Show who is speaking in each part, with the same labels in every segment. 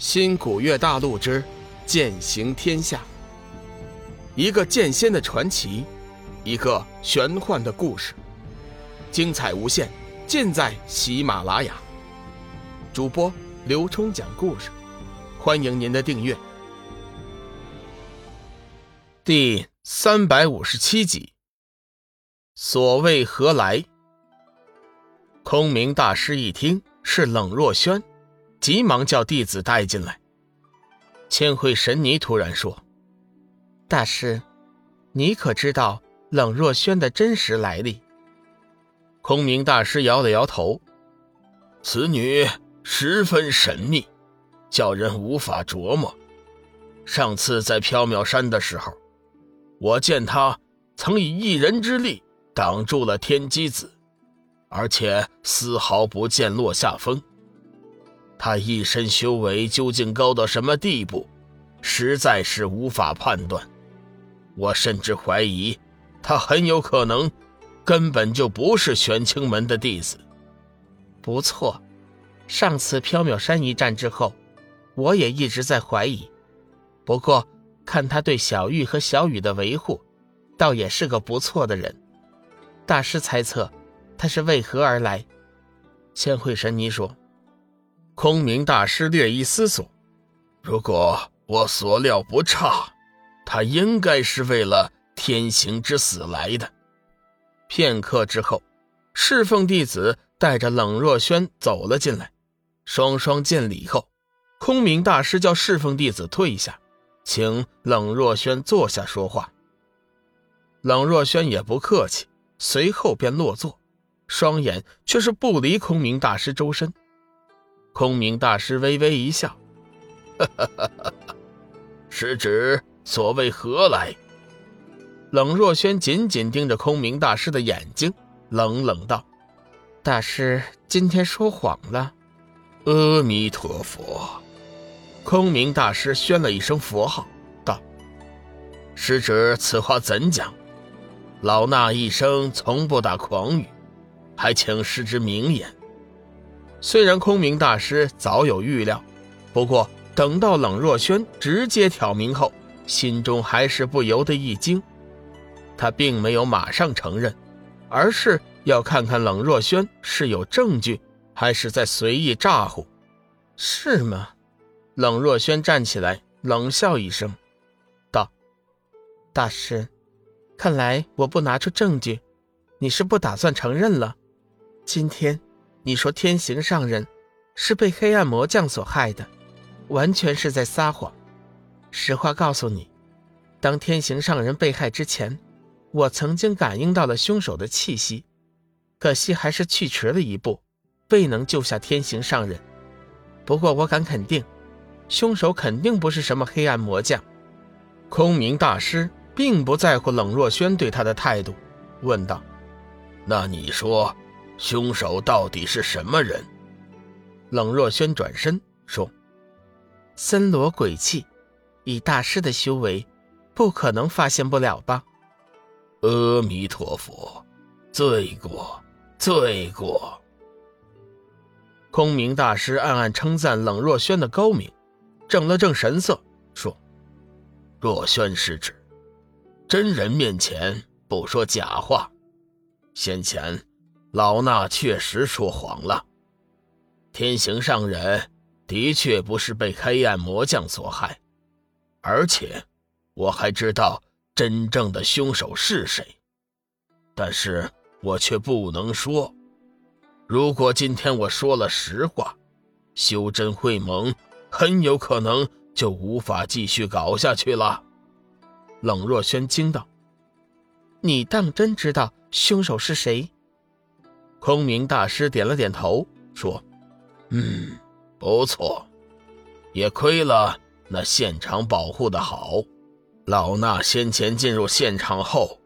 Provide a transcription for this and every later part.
Speaker 1: 新古月大陆之剑行天下，一个剑仙的传奇，一个玄幻的故事，精彩无限，尽在喜马拉雅。主播刘冲讲故事，欢迎您的订阅。第三百五十七集，所谓何来？空明大师一听是冷若轩。急忙叫弟子带进来。千惠神尼突然说：“
Speaker 2: 大师，你可知道冷若轩的真实来历？”
Speaker 1: 空明大师摇了摇头：“
Speaker 3: 此女十分神秘，叫人无法琢磨。上次在缥缈山的时候，我见她曾以一人之力挡住了天机子，而且丝毫不见落下风。”他一身修为究竟高到什么地步，实在是无法判断。我甚至怀疑，他很有可能根本就不是玄清门的弟子。
Speaker 2: 不错，上次缥缈山一战之后，我也一直在怀疑。不过看他对小玉和小雨的维护，倒也是个不错的人。大师猜测，他是为何而来？
Speaker 1: 千惠神尼说。空明大师略一思索，
Speaker 3: 如果我所料不差，他应该是为了天行之死来的。
Speaker 1: 片刻之后，侍奉弟子带着冷若轩走了进来，双双见礼后，空明大师叫侍奉弟子退下，请冷若轩坐下说话。冷若轩也不客气，随后便落座，双眼却是不离空明大师周身。空明大师微微一笑：“
Speaker 3: 哈哈哈哈哈，是指所谓何来？”
Speaker 1: 冷若轩紧紧盯着空明大师的眼睛，冷冷道：“
Speaker 2: 大师今天说谎了。”
Speaker 3: 阿弥陀佛。
Speaker 1: 空明大师宣了一声佛号，道：“
Speaker 3: 师侄此话怎讲？老衲一生从不打诳语，还请师侄明言。”
Speaker 1: 虽然空明大师早有预料，不过等到冷若轩直接挑明后，心中还是不由得一惊。他并没有马上承认，而是要看看冷若轩是有证据，还是在随意咋呼。是吗？冷若轩站起来，冷笑一声，道：“
Speaker 2: 大师，看来我不拿出证据，你是不打算承认了。今天。”你说天行上人是被黑暗魔将所害的，完全是在撒谎。实话告诉你，当天行上人被害之前，我曾经感应到了凶手的气息，可惜还是去迟了一步，未能救下天行上人。不过我敢肯定，凶手肯定不是什么黑暗魔将。
Speaker 1: 空明大师并不在乎冷若轩对他的态度，问道：“
Speaker 3: 那你说？”凶手到底是什么人？
Speaker 1: 冷若轩转身说：“
Speaker 2: 森罗鬼气，以大师的修为，不可能发现不了吧？”
Speaker 3: 阿弥陀佛，罪过，罪过。
Speaker 1: 空明大师暗暗称赞冷若轩的高明，正了正神色说：“
Speaker 3: 若轩师侄，真人面前不说假话，先前。”老衲确实说谎了，天行上人的确不是被黑暗魔将所害，而且我还知道真正的凶手是谁，但是我却不能说。如果今天我说了实话，修真会盟很有可能就无法继续搞下去了。
Speaker 1: 冷若轩惊道：“
Speaker 2: 你当真知道凶手是谁？”
Speaker 1: 空明大师点了点头，说：“
Speaker 3: 嗯，不错，也亏了那现场保护的好。老衲先前进入现场后，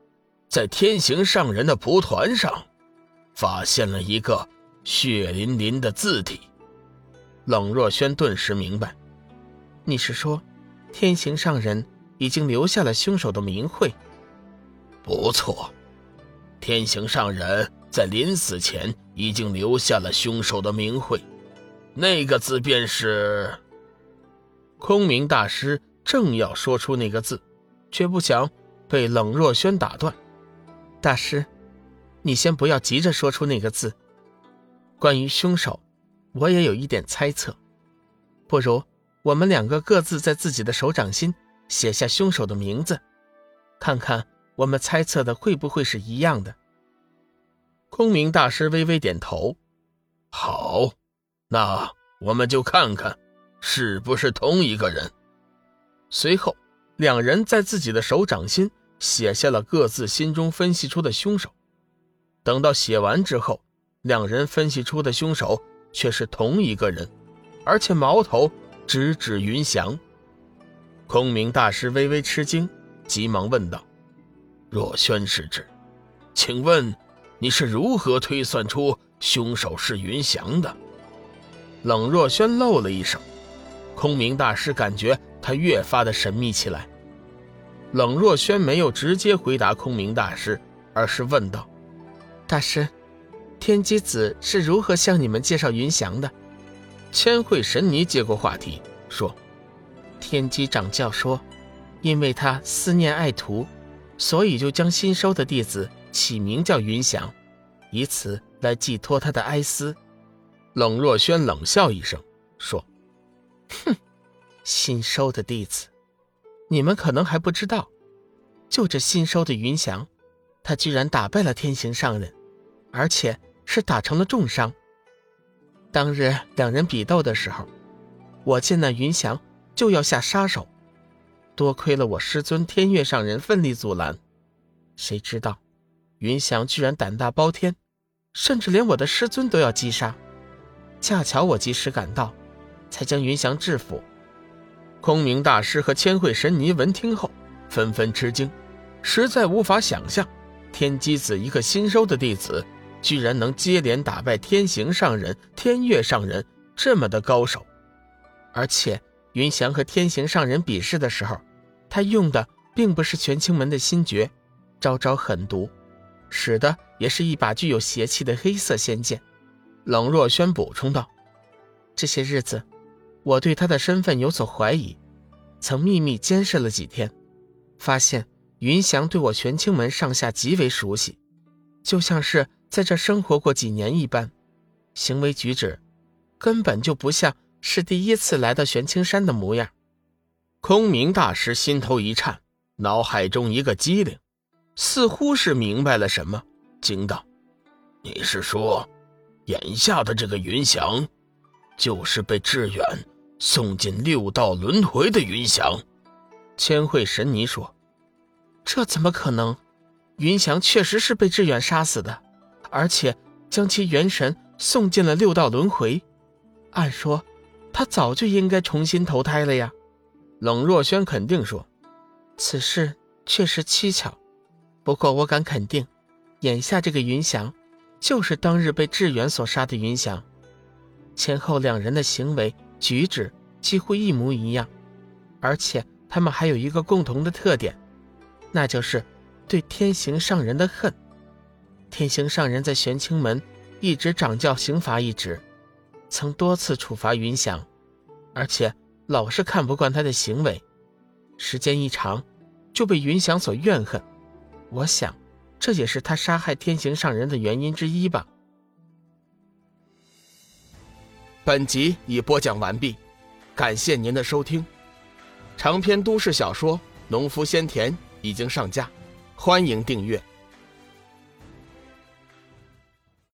Speaker 3: 在天行上人的蒲团上，发现了一个血淋淋的字体。”
Speaker 1: 冷若轩顿时明白：“
Speaker 2: 你是说，天行上人已经留下了凶手的名讳？”
Speaker 3: 不错，天行上人。在临死前，已经留下了凶手的名讳，那个字便是
Speaker 1: 空明大师正要说出那个字，却不想被冷若轩打断。
Speaker 2: 大师，你先不要急着说出那个字。关于凶手，我也有一点猜测。不如我们两个各自在自己的手掌心写下凶手的名字，看看我们猜测的会不会是一样的。
Speaker 1: 空明大师微微点头：“好，那我们就看看。”是不是同一个人？随后，两人在自己的手掌心写下了各自心中分析出的凶手。等到写完之后，两人分析出的凶手却是同一个人，而且矛头直指云翔。空明大师微微吃惊，急忙问道：“若轩师侄，请问你是如何推算出凶手是云翔的？”冷若轩露了一手。空明大师感觉他越发的神秘起来。冷若轩没有直接回答空明大师，而是问道：“
Speaker 2: 大师，天机子是如何向你们介绍云翔的？”
Speaker 1: 千惠神尼接过话题说：“
Speaker 2: 天机掌教说，因为他思念爱徒，所以就将新收的弟子起名叫云翔，以此来寄托他的哀思。”
Speaker 1: 冷若轩冷笑一声说。
Speaker 2: 哼，新收的弟子，你们可能还不知道，就这新收的云翔，他居然打败了天行上人，而且是打成了重伤。当日两人比斗的时候，我见那云翔就要下杀手，多亏了我师尊天月上人奋力阻拦，谁知道云翔居然胆大包天，甚至连我的师尊都要击杀，恰巧我及时赶到。才将云翔制服。
Speaker 1: 空明大师和千惠神尼闻听后，纷纷吃惊，实在无法想象，天机子一个新收的弟子，居然能接连打败天行上人、天月上人这么的高手。
Speaker 2: 而且，云翔和天行上人比试的时候，他用的并不是玄清门的新诀，招招狠毒，使的也是一把具有邪气的黑色仙剑。
Speaker 1: 冷若轩补充道：“
Speaker 2: 这些日子。”我对他的身份有所怀疑，曾秘密监视了几天，发现云翔对我玄清门上下极为熟悉，就像是在这生活过几年一般，行为举止根本就不像是第一次来到玄清山的模样。
Speaker 1: 空明大师心头一颤，脑海中一个机灵，似乎是明白了什么，惊道：“你是说，眼下的这个云翔，就是被致远？”送进六道轮回的云翔，
Speaker 2: 千惠神尼说：“这怎么可能？云翔确实是被志远杀死的，而且将其元神送进了六道轮回。按说，他早就应该重新投胎了呀。”
Speaker 1: 冷若轩肯定说：“
Speaker 2: 此事确实蹊跷，不过我敢肯定，眼下这个云翔，就是当日被志远所杀的云翔。前后两人的行为。”举止几乎一模一样，而且他们还有一个共同的特点，那就是对天行上人的恨。天行上人在玄清门一直掌教刑罚一职，曾多次处罚云翔，而且老是看不惯他的行为，时间一长就被云翔所怨恨。我想，这也是他杀害天行上人的原因之一吧。
Speaker 1: 本集已播讲完毕，感谢您的收听。长篇都市小说《农夫先田》已经上架，欢迎订阅。